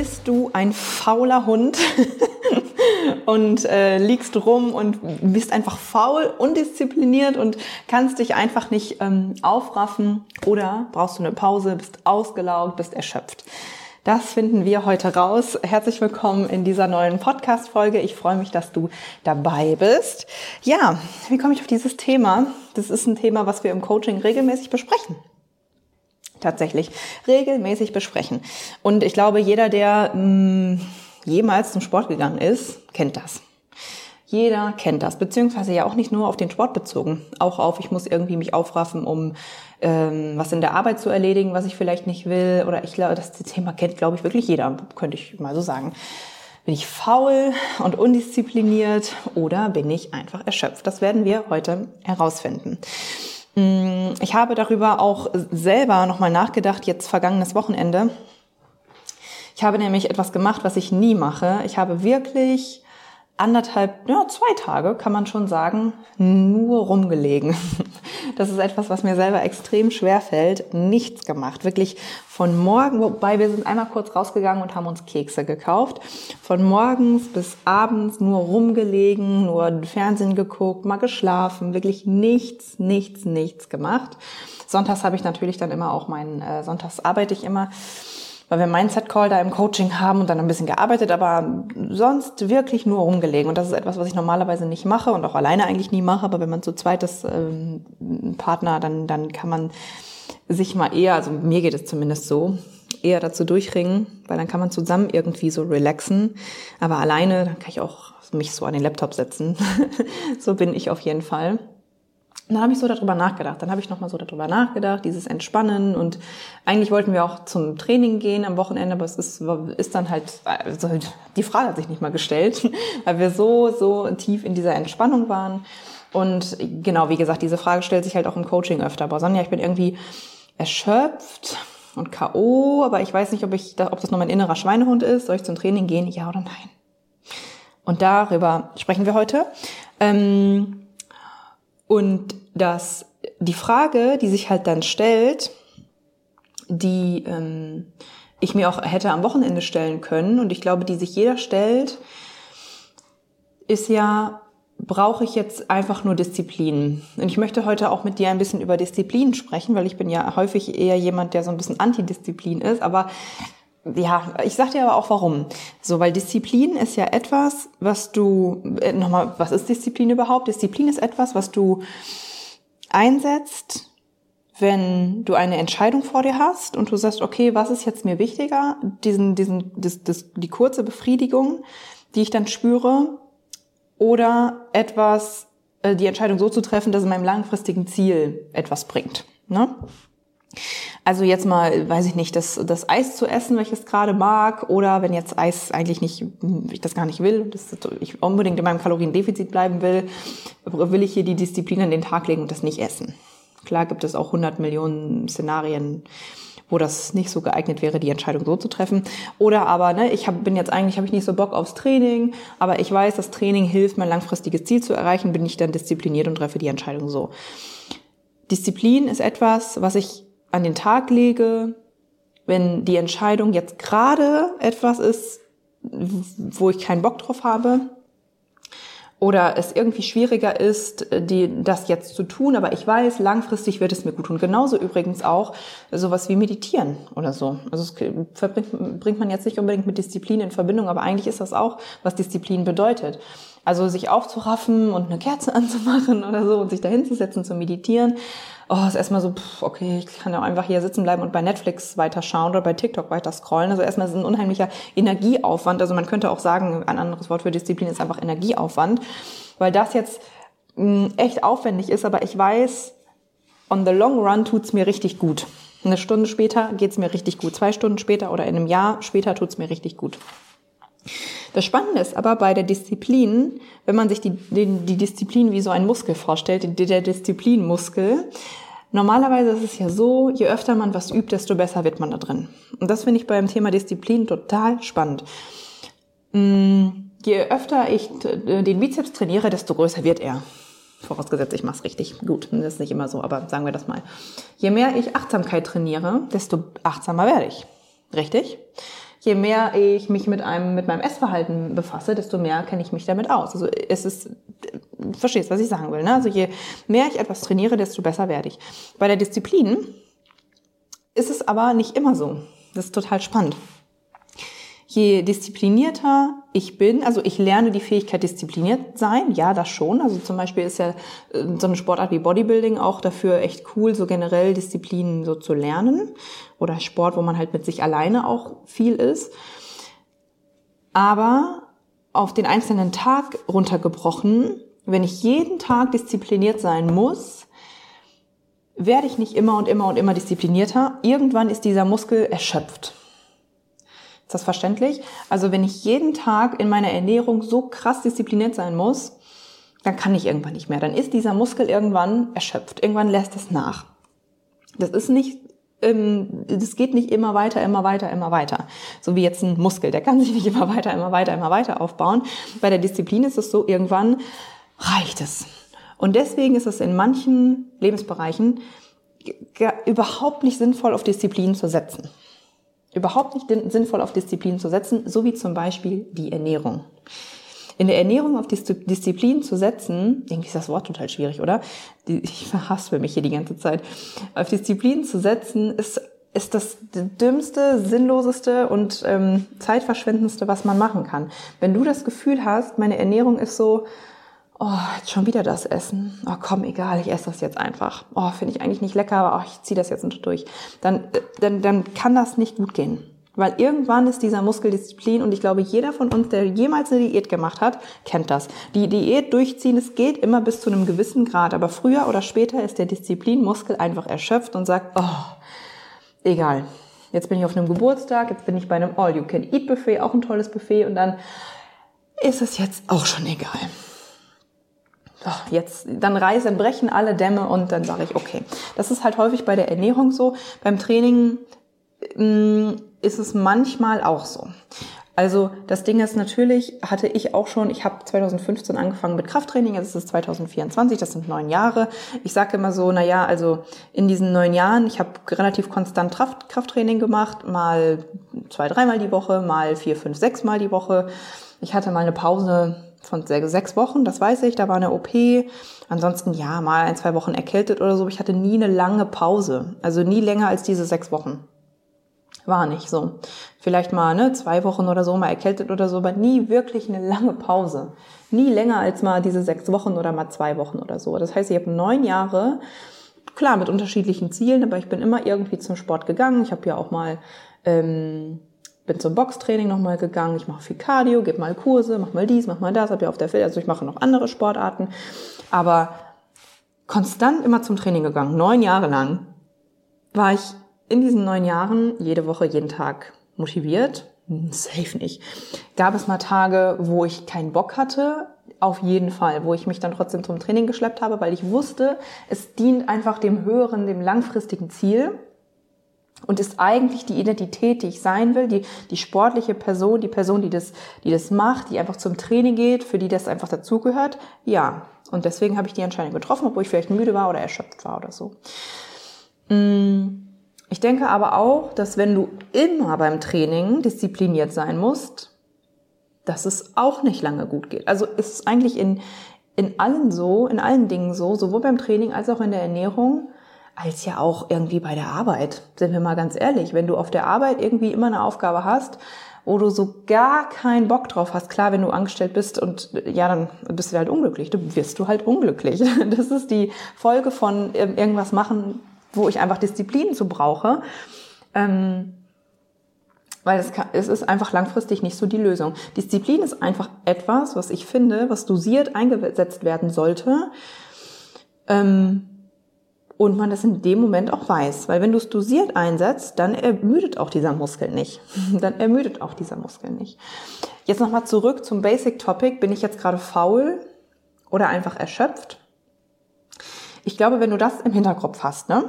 Bist du ein fauler Hund und äh, liegst rum und bist einfach faul, undiszipliniert und kannst dich einfach nicht ähm, aufraffen oder brauchst du eine Pause, bist ausgelaugt, bist erschöpft. Das finden wir heute raus. Herzlich willkommen in dieser neuen Podcast-Folge. Ich freue mich, dass du dabei bist. Ja, wie komme ich auf dieses Thema? Das ist ein Thema, was wir im Coaching regelmäßig besprechen tatsächlich regelmäßig besprechen. Und ich glaube, jeder, der mh, mm, jemals zum Sport gegangen ist, kennt das. Jeder kennt das, beziehungsweise ja auch nicht nur auf den Sport bezogen, auch auf, ich muss irgendwie mich aufraffen, um ähm, was in der Arbeit zu erledigen, was ich vielleicht nicht will. Oder ich glaube, das Thema kennt, glaube ich, wirklich jeder, könnte ich mal so sagen. Bin ich faul und undiszipliniert oder bin ich einfach erschöpft? Das werden wir heute herausfinden. Mm, ich habe darüber auch selber nochmal nachgedacht, jetzt vergangenes Wochenende. Ich habe nämlich etwas gemacht, was ich nie mache. Ich habe wirklich anderthalb, ja, zwei Tage, kann man schon sagen, nur rumgelegen. Das ist etwas, was mir selber extrem schwer fällt. Nichts gemacht. Wirklich von morgen, wobei wir sind einmal kurz rausgegangen und haben uns Kekse gekauft. Von morgens bis abends nur rumgelegen, nur Fernsehen geguckt, mal geschlafen. Wirklich nichts, nichts, nichts gemacht. Sonntags habe ich natürlich dann immer auch meinen, äh, sonntags arbeite ich immer weil wir Mindset-Call da im Coaching haben und dann ein bisschen gearbeitet, aber sonst wirklich nur rumgelegen. Und das ist etwas, was ich normalerweise nicht mache und auch alleine eigentlich nie mache. Aber wenn man zu zweit ist, ähm, Partner, dann, dann kann man sich mal eher, also mir geht es zumindest so, eher dazu durchringen, weil dann kann man zusammen irgendwie so relaxen. Aber alleine, dann kann ich auch mich so an den Laptop setzen. so bin ich auf jeden Fall dann habe ich so darüber nachgedacht. Dann habe ich nochmal so darüber nachgedacht, dieses Entspannen. Und eigentlich wollten wir auch zum Training gehen am Wochenende, aber es ist, ist dann halt, also die Frage hat sich nicht mal gestellt, weil wir so, so tief in dieser Entspannung waren. Und genau, wie gesagt, diese Frage stellt sich halt auch im Coaching öfter. Aber Sonja, ich bin irgendwie erschöpft und K.O., aber ich weiß nicht, ob ich, ob das nur mein innerer Schweinehund ist. Soll ich zum Training gehen? Ja oder nein? Und darüber sprechen wir heute. Ähm, und dass die Frage, die sich halt dann stellt, die ähm, ich mir auch hätte am Wochenende stellen können und ich glaube, die sich jeder stellt, ist ja, brauche ich jetzt einfach nur Disziplin? Und ich möchte heute auch mit dir ein bisschen über Disziplin sprechen, weil ich bin ja häufig eher jemand, der so ein bisschen Antidisziplin ist, aber ja, ich sag dir aber auch warum. So, weil Disziplin ist ja etwas, was du, äh, nochmal, was ist Disziplin überhaupt? Disziplin ist etwas, was du einsetzt, wenn du eine Entscheidung vor dir hast und du sagst, okay, was ist jetzt mir wichtiger? Diesen, diesen, das, das, die kurze Befriedigung, die ich dann spüre, oder etwas, äh, die Entscheidung so zu treffen, dass es meinem langfristigen Ziel etwas bringt. Ne? Also jetzt mal, weiß ich nicht, das, das Eis zu essen, welches gerade mag, oder wenn jetzt Eis eigentlich nicht, ich das gar nicht will, dass ich unbedingt in meinem Kaloriendefizit bleiben will, will ich hier die Disziplin an den Tag legen und das nicht essen. Klar gibt es auch 100 Millionen Szenarien, wo das nicht so geeignet wäre, die Entscheidung so zu treffen. Oder aber, ne, ich hab, bin jetzt eigentlich, habe ich nicht so Bock aufs Training, aber ich weiß, das Training hilft, mein langfristiges Ziel zu erreichen, bin ich dann diszipliniert und treffe die Entscheidung so. Disziplin ist etwas, was ich an den Tag lege, wenn die Entscheidung jetzt gerade etwas ist, wo ich keinen Bock drauf habe oder es irgendwie schwieriger ist, die, das jetzt zu tun, aber ich weiß, langfristig wird es mir gut tun. Genauso übrigens auch sowas wie Meditieren oder so. Also es verbringt, bringt man jetzt nicht unbedingt mit Disziplin in Verbindung, aber eigentlich ist das auch, was Disziplin bedeutet. Also sich aufzuraffen und eine Kerze anzumachen oder so und sich dahin zu meditieren oh, ist erstmal so, pff, okay, ich kann ja einfach hier sitzen bleiben und bei Netflix weiterschauen oder bei TikTok weiter scrollen. Also erstmal ist es ein unheimlicher Energieaufwand. Also man könnte auch sagen, ein anderes Wort für Disziplin ist einfach Energieaufwand, weil das jetzt mh, hm, echt aufwendig ist, aber ich weiß, on the long run tut's mir richtig gut. Eine Stunde später geht's mir richtig gut. Zwei Stunden später oder in einem Jahr später tut's mir richtig gut. Das Spannende ist aber bei der Disziplin, wenn man sich die, die, die Disziplin wie so ein Muskel vorstellt, der Disziplinmuskel, normalerweise ist es ja so, je öfter man was übt, desto besser wird man da drin. Und das finde ich beim Thema Disziplin total spannend. Mm, je öfter ich den Bizeps trainiere, desto größer wird er. Vorausgesetzt, ich mache es richtig gut. Das ist nicht immer so, aber sagen wir das mal. Je mehr ich Achtsamkeit trainiere, desto achtsamer werde ich. Richtig? Je mehr ich mich mit einem, mit meinem Essverhalten befasse, desto mehr kenne ich mich damit aus. Also es ist, verstehst, was ich sagen will, ne? Also je mehr ich etwas trainiere, desto besser werde ich. Bei der Disziplin ist es aber nicht immer so. Das ist total spannend je disziplinierter ich bin, also ich lerne die Fähigkeit diszipliniert sein, ja, das schon. Also zum Beispiel ist ja äh, so eine Sportart wie Bodybuilding auch dafür echt cool, so generell Disziplinen so zu lernen. Oder Sport, wo man halt mit sich alleine auch viel ist. Aber auf den einzelnen Tag runtergebrochen, wenn ich jeden Tag diszipliniert sein muss, werde ich nicht immer und immer und immer disziplinierter. Irgendwann ist dieser Muskel erschöpft. Ist das verständlich? Also wenn ich jeden Tag in meiner Ernährung so krass diszipliniert sein muss, dann kann ich irgendwann nicht mehr. Dann ist dieser Muskel irgendwann erschöpft. Irgendwann lässt es nach. Das ist nicht, ähm, das geht nicht immer weiter, immer weiter, immer weiter. So wie jetzt ein Muskel. Der kann sich nicht immer weiter, immer weiter, immer weiter aufbauen. Bei der Disziplin ist es so, irgendwann reicht es. Und deswegen ist es in manchen Lebensbereichen überhaupt nicht sinnvoll, auf Disziplin zu setzen überhaupt nicht sinnvoll auf Disziplin zu setzen, so wie zum Beispiel die Ernährung. In der Ernährung auf Disziplin zu setzen, irgendwie ist das Wort total schwierig, oder? Ich verhaspel mich hier die ganze Zeit. Auf Disziplin zu setzen ist, ist das dümmste, sinnloseste und ähm, zeitverschwendendste, was man machen kann. Wenn du das Gefühl hast, meine Ernährung ist so, oh, jetzt schon wieder das Essen. Oh, komm, egal, ich esse das jetzt einfach. Oh, finde ich eigentlich nicht lecker, aber oh, ich ziehe das jetzt durch. Dann, dann, dann kann das nicht gut gehen. Weil irgendwann ist dieser Muskeldisziplin und ich glaube, jeder von uns, der jemals eine Diät gemacht hat, kennt das. Die Diät durchziehen, es geht immer bis zu einem gewissen Grad, aber früher oder später ist der Disziplinmuskel einfach erschöpft und sagt, oh, egal. Jetzt bin ich auf einem Geburtstag, jetzt bin ich bei einem All-You-Can-Eat-Buffet, auch ein tolles Buffet und dann ist es jetzt auch schon egal jetzt, dann reißen, brechen alle Dämme und dann sage ich, okay. Das ist halt häufig bei der Ernährung so. Beim Training mh, mm, ist es manchmal auch so. Also das Ding ist natürlich, hatte ich auch schon, ich habe 2015 angefangen mit Krafttraining, jetzt ist es 2024, das sind neun Jahre. Ich sage immer so, na ja, also in diesen neun Jahren, ich habe relativ konstant Kraft, Krafttraining gemacht, mal zwei, dreimal die Woche, mal vier, fünf, sechs Mal die Woche. Ich hatte mal eine Pause von sechs Wochen, das weiß ich, da war eine OP. Ansonsten ja, mal ein, zwei Wochen erkältet oder so. Ich hatte nie eine lange Pause. Also nie länger als diese sechs Wochen. War nicht so. Vielleicht mal ne, zwei Wochen oder so mal erkältet oder so, aber nie wirklich eine lange Pause. Nie länger als mal diese sechs Wochen oder mal zwei Wochen oder so. Das heißt, ich habe neun Jahre, klar mit unterschiedlichen Zielen, aber ich bin immer irgendwie zum Sport gegangen. Ich habe ja auch mal ähm, bin zum Boxtraining nochmal gegangen, ich mache viel Cardio, gebe mal Kurse, mach mal dies, mach mal das, habe ja auf der Feld, also ich mache noch andere Sportarten, aber konstant immer zum Training gegangen, neun Jahre lang war ich in diesen neun Jahren jede Woche, jeden Tag motiviert, hm, safe nicht. Gab es mal Tage, wo ich keinen Bock hatte, auf jeden Fall, wo ich mich dann trotzdem zum Training geschleppt habe, weil ich wusste, es dient einfach dem höheren, dem langfristigen Ziel und ist eigentlich die Identität, die ich sein will, die, die sportliche Person, die Person, die das, die das macht, die einfach zum Training geht, für die das einfach dazugehört? Ja. Und deswegen habe ich die Entscheidung getroffen, obwohl ich vielleicht müde war oder erschöpft war oder so. Mm, ich denke aber auch, dass wenn du immer beim Training diszipliniert sein musst, dass es auch nicht lange gut geht. Also ist es eigentlich in, in allen so, in allen Dingen so, sowohl beim Training als auch in der Ernährung, als ja auch irgendwie bei der Arbeit. Sind wir mal ganz ehrlich, wenn du auf der Arbeit irgendwie immer eine Aufgabe hast, wo du so gar keinen Bock drauf hast. Klar, wenn du angestellt bist und ja, dann bist du halt unglücklich. Du wirst du halt unglücklich. Das ist die Folge von irgendwas machen, wo ich einfach Disziplin zu brauche. Ähm, weil es, kann, es ist einfach langfristig nicht so die Lösung. Disziplin ist einfach etwas, was ich finde, was dosiert eingesetzt werden sollte. Ähm, und man das in dem Moment auch weiß. Weil wenn du es dosiert einsetzt, dann ermüdet auch dieser Muskel nicht. dann ermüdet auch dieser Muskel nicht. Jetzt nochmal zurück zum Basic Topic. Bin ich jetzt gerade faul oder einfach erschöpft? Ich glaube, wenn du das im Hinterkopf hast, ne?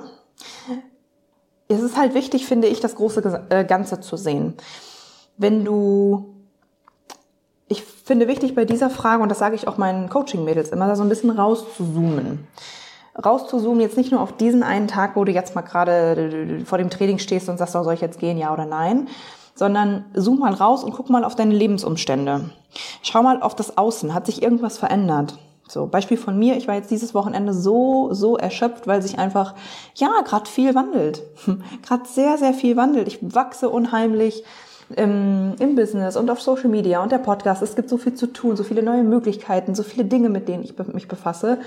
Es ist halt wichtig, finde ich, das große äh, Ganze zu sehen. Wenn du ich finde wichtig bei dieser Frage, und das sage ich auch meinen Coaching-Mädels immer, da so ein bisschen rauszuzoomen. Rauszuzoomen, jetzt nicht nur auf diesen einen Tag, wo du jetzt mal gerade vor dem Training stehst und sagst, oh, soll ich jetzt gehen, ja oder nein, sondern zoom mal raus und guck mal auf deine Lebensumstände. Schau mal auf das Außen. Hat sich irgendwas verändert? So, Beispiel von mir, ich war jetzt dieses Wochenende so, so erschöpft, weil sich einfach, ja, gerade viel wandelt. gerade sehr, sehr viel wandelt. Ich wachse unheimlich im, im Business und auf Social Media und der Podcast. Es gibt so viel zu tun, so viele neue Möglichkeiten, so viele Dinge, mit denen ich mich befasse.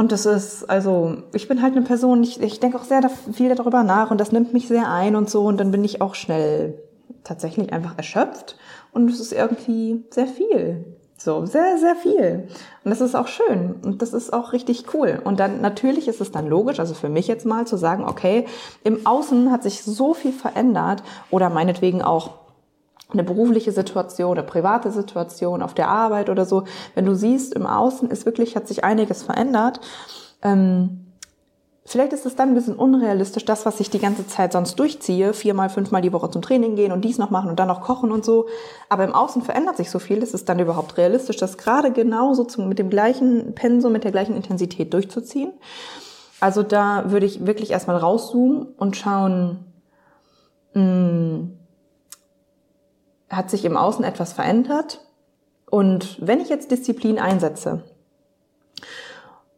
Und das ist, also, ich bin halt eine Person, ich, ich denke auch sehr viel darüber nach und das nimmt mich sehr ein und so. Und dann bin ich auch schnell tatsächlich einfach erschöpft. Und es ist irgendwie sehr viel. So, sehr, sehr viel. Und das ist auch schön. Und das ist auch richtig cool. Und dann, natürlich ist es dann logisch, also für mich jetzt mal zu sagen, okay, im Außen hat sich so viel verändert oder meinetwegen auch eine berufliche Situation oder private Situation auf der Arbeit oder so. Wenn du siehst, im Außen ist wirklich, hat sich einiges verändert. Ähm, Vielleicht ist es dann ein bisschen unrealistisch, das, was ich die ganze Zeit sonst durchziehe, viermal, fünfmal die Woche zum Training gehen und dies noch machen und dann noch kochen und so. Aber im Außen verändert sich so viel, ist es dann überhaupt realistisch, das gerade genauso zum, mit dem gleichen Pensum, mit der gleichen Intensität durchzuziehen. Also da würde ich wirklich erstmal rauszoomen und schauen, mh, hm, hat sich im Außen etwas verändert? Und wenn ich jetzt Disziplin einsetze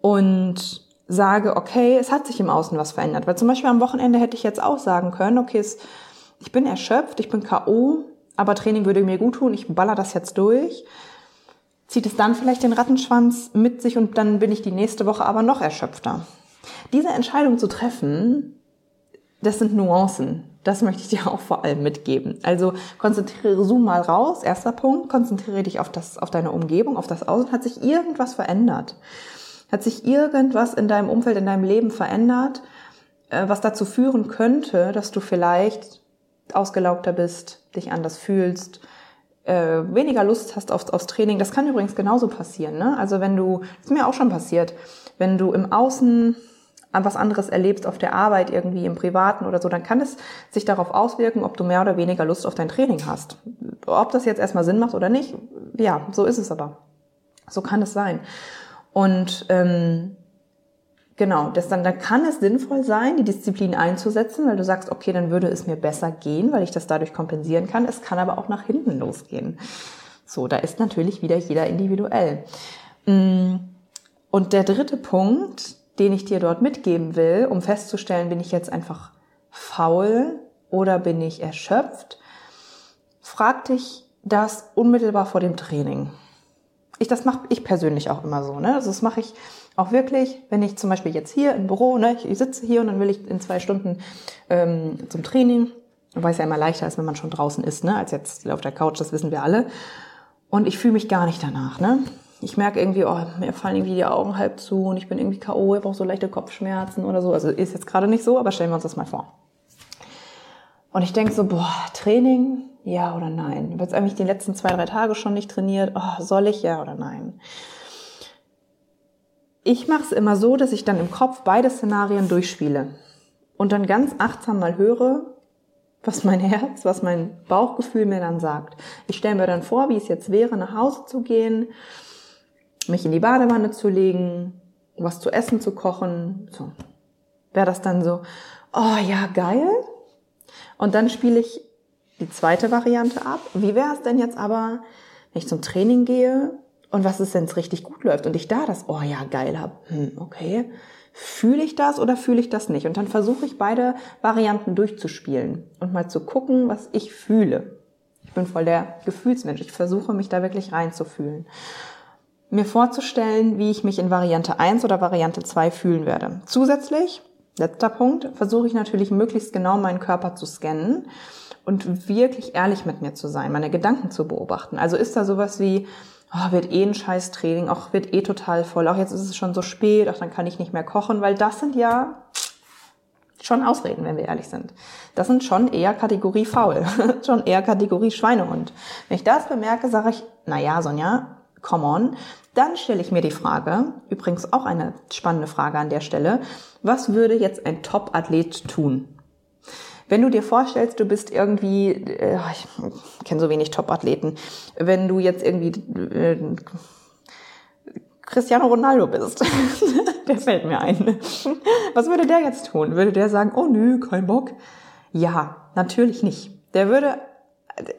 und sage, okay, es hat sich im Außen was verändert. Weil zum Beispiel am Wochenende hätte ich jetzt auch sagen können, okay, es, ich bin erschöpft, ich bin K.O., aber Training würde mir gut tun, ich baller das jetzt durch. Zieht es dann vielleicht den Rattenschwanz mit sich und dann bin ich die nächste Woche aber noch erschöpfter. Diese Entscheidung zu treffen, das sind Nuancen. Das möchte ich dir auch vor allem mitgeben. Also konzentriere Zoom mal raus. Erster Punkt. Konzentriere dich auf das, auf deine Umgebung, auf das Außen. Hat sich irgendwas verändert? Hat sich irgendwas in deinem Umfeld, in deinem Leben verändert, äh, was dazu führen könnte, dass du vielleicht ausgelaugter bist, dich anders fühlst, äh, weniger Lust hast aufs, aufs Training. Das kann übrigens genauso passieren. Ne? Also wenn du, das ist mir auch schon passiert, wenn du im Außen was anderes erlebst auf der Arbeit, irgendwie im Privaten oder so, dann kann es sich darauf auswirken, ob du mehr oder weniger Lust auf dein Training hast. Ob das jetzt erstmal Sinn macht oder nicht, ja, so ist es aber. So kann es sein. Und ähm, genau, das dann, dann kann es sinnvoll sein, die Disziplin einzusetzen, weil du sagst, okay, dann würde es mir besser gehen, weil ich das dadurch kompensieren kann. Es kann aber auch nach hinten losgehen. So, da ist natürlich wieder jeder individuell. Mm, und der dritte Punkt, den ich dir dort mitgeben will, um festzustellen, bin ich jetzt einfach faul oder bin ich erschöpft, frag dich das unmittelbar vor dem Training ich, das mache ich persönlich auch immer so. Ne? Also das mache ich auch wirklich, wenn ich zum Beispiel jetzt hier im Büro, ne, ich sitze hier und dann will ich in zwei Stunden ähm, zum Training, wobei es ja immer leichter ist, wenn man schon draußen ist, ne, als jetzt auf der Couch, das wissen wir alle. Und ich fühle mich gar nicht danach. Ne? Ich merke irgendwie, oh, mir fallen irgendwie die Augen halb zu und ich bin irgendwie K.O., ich brauche so leichte Kopfschmerzen oder so. Also ist jetzt gerade nicht so, aber stellen wir uns das mal vor. Und ich denke so, boah, Training, ja oder nein? Ich habe jetzt eigentlich die letzten zwei, drei Tage schon nicht trainiert. Oh, soll ich ja oder nein? Ich mache es immer so, dass ich dann im Kopf beide Szenarien durchspiele und dann ganz achtsam mal höre, was mein Herz, was mein Bauchgefühl mir dann sagt. Ich stelle mir dann vor, wie es jetzt wäre, nach Hause zu gehen, mich in die Badewanne zu legen, was zu essen zu kochen. So. Wäre das dann so, oh ja, geil. Und dann spiele ich die zweite Variante ab. Wie wäre es denn jetzt aber, wenn ich zum Training gehe und was ist, wenn es richtig gut läuft und ich da das, oh ja, geil hab, hm, okay, fühle ich das oder fühle ich das nicht? Und dann versuche ich beide Varianten durchzuspielen und mal zu gucken, was ich fühle. Ich bin voll der Gefühlsmensch. Ich versuche mich da wirklich reinzufühlen. Mir vorzustellen, wie ich mich in Variante 1 oder Variante 2 fühlen werde. Zusätzlich, letzter Punkt, versuche ich natürlich möglichst genau meinen Körper zu scannen und wirklich ehrlich mit mir zu sein, meine Gedanken zu beobachten. Also ist da sowas wie, oh, wird eh ein scheiß Training, auch wird eh total voll, auch jetzt ist es schon so spät, auch dann kann ich nicht mehr kochen, weil das sind ja schon Ausreden, wenn wir ehrlich sind. Das sind schon eher Kategorie faul, schon eher Kategorie Schweinehund. Wenn ich das bemerke, sage ich, na ja, Sonja, come on. Dann stelle ich mir die Frage, übrigens auch eine spannende Frage an der Stelle, was würde jetzt ein Top-Athlet tun? Wenn du dir vorstellst, du bist irgendwie, äh, ich kenne so wenig Top-Athleten, wenn du jetzt irgendwie äh, Cristiano Ronaldo bist, der fällt mir ein. Was würde der jetzt tun? Würde der sagen, oh nö, kein Bock? Ja, natürlich nicht. Der würde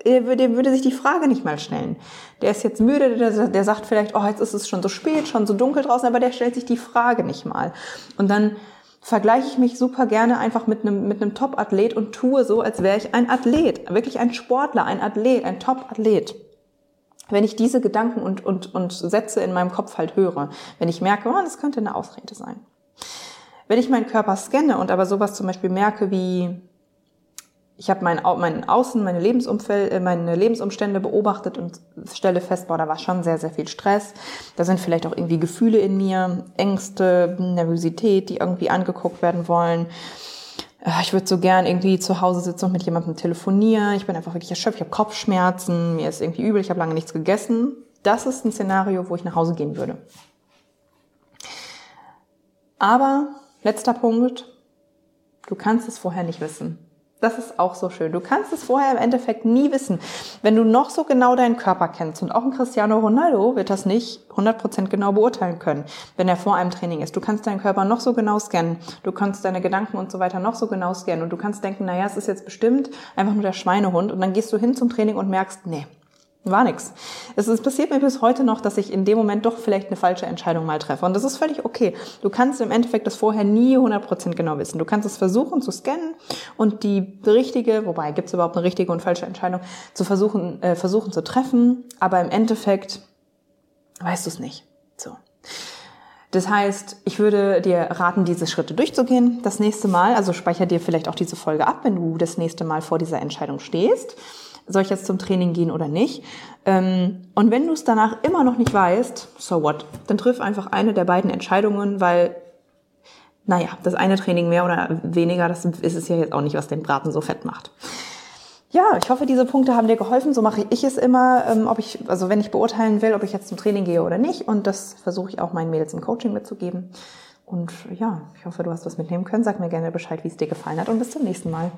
der würde, würde sich die Frage nicht mal stellen. Der ist jetzt müde, der, der sagt vielleicht, oh, jetzt ist es schon so spät, schon so dunkel draußen, aber der stellt sich die Frage nicht mal. Und dann vergleiche ich mich super gerne einfach mit einem, mit einem Top-Athlet und tue so, als wäre ich ein Athlet, wirklich ein Sportler, ein Athlet, ein Top-Athlet. Wenn ich diese Gedanken und, und, und Sätze in meinem Kopf halt höre, wenn ich merke, oh, das könnte eine Ausrede sein. Wenn ich meinen Körper scanne und aber sowas zum Beispiel merke wie, ich habe mein, mein Außen, meine, Lebensumfeld, äh, meine Lebensumstände beobachtet und stelle fest, boah, da war schon sehr, sehr viel Stress. Da sind vielleicht auch irgendwie Gefühle in mir, Ängste, Nervosität, die irgendwie angeguckt werden wollen. Äh, ich würde so gern irgendwie zu Hause sitzen und mit jemandem telefonieren. Ich bin einfach wirklich erschöpft, ich habe Kopfschmerzen, mir ist irgendwie übel, ich habe lange nichts gegessen. Das ist ein Szenario, wo ich nach Hause gehen würde. Aber letzter Punkt, du kannst es vorher nicht wissen. Das ist auch so schön. Du kannst es vorher im Endeffekt nie wissen. Wenn du noch so genau deinen Körper kennst und auch ein Cristiano Ronaldo wird das nicht 100% genau beurteilen können, wenn er vor einem Training ist. Du kannst deinen Körper noch so genau scannen. Du kannst deine Gedanken und so weiter noch so genau scannen und du kannst denken, naja, es ist jetzt bestimmt einfach nur der Schweinehund und dann gehst du hin zum Training und merkst, nee, war nix. Es ist, passiert mir bis heute noch, dass ich in dem Moment doch vielleicht eine falsche Entscheidung mal treffe. Und das ist völlig okay. Du kannst im Endeffekt das vorher nie 100% genau wissen. Du kannst es versuchen zu scannen und die richtige, wobei gibt es überhaupt eine richtige und falsche Entscheidung, zu versuchen, äh, versuchen zu treffen. Aber im Endeffekt weißt du es nicht. So. Das heißt, ich würde dir raten, diese Schritte durchzugehen. Das nächste Mal, also speicher dir vielleicht auch diese Folge ab, wenn du das nächste Mal vor dieser Entscheidung stehst soll ich jetzt zum Training gehen oder nicht? Ähm, und wenn du es danach immer noch nicht weißt, so what? Dann triff einfach eine der beiden Entscheidungen, weil, naja, das eine Training mehr oder weniger, das ist es ja jetzt auch nicht, was den Braten so fett macht. Ja, ich hoffe, diese Punkte haben dir geholfen. So mache ich es immer, ähm, ob ich, also wenn ich beurteilen will, ob ich jetzt zum Training gehe oder nicht. Und das versuche ich auch meinen Mädels im Coaching mitzugeben. Und ja, ich hoffe, du hast was mitnehmen können. Sag mir gerne Bescheid, wie es dir gefallen hat und bis zum nächsten Mal.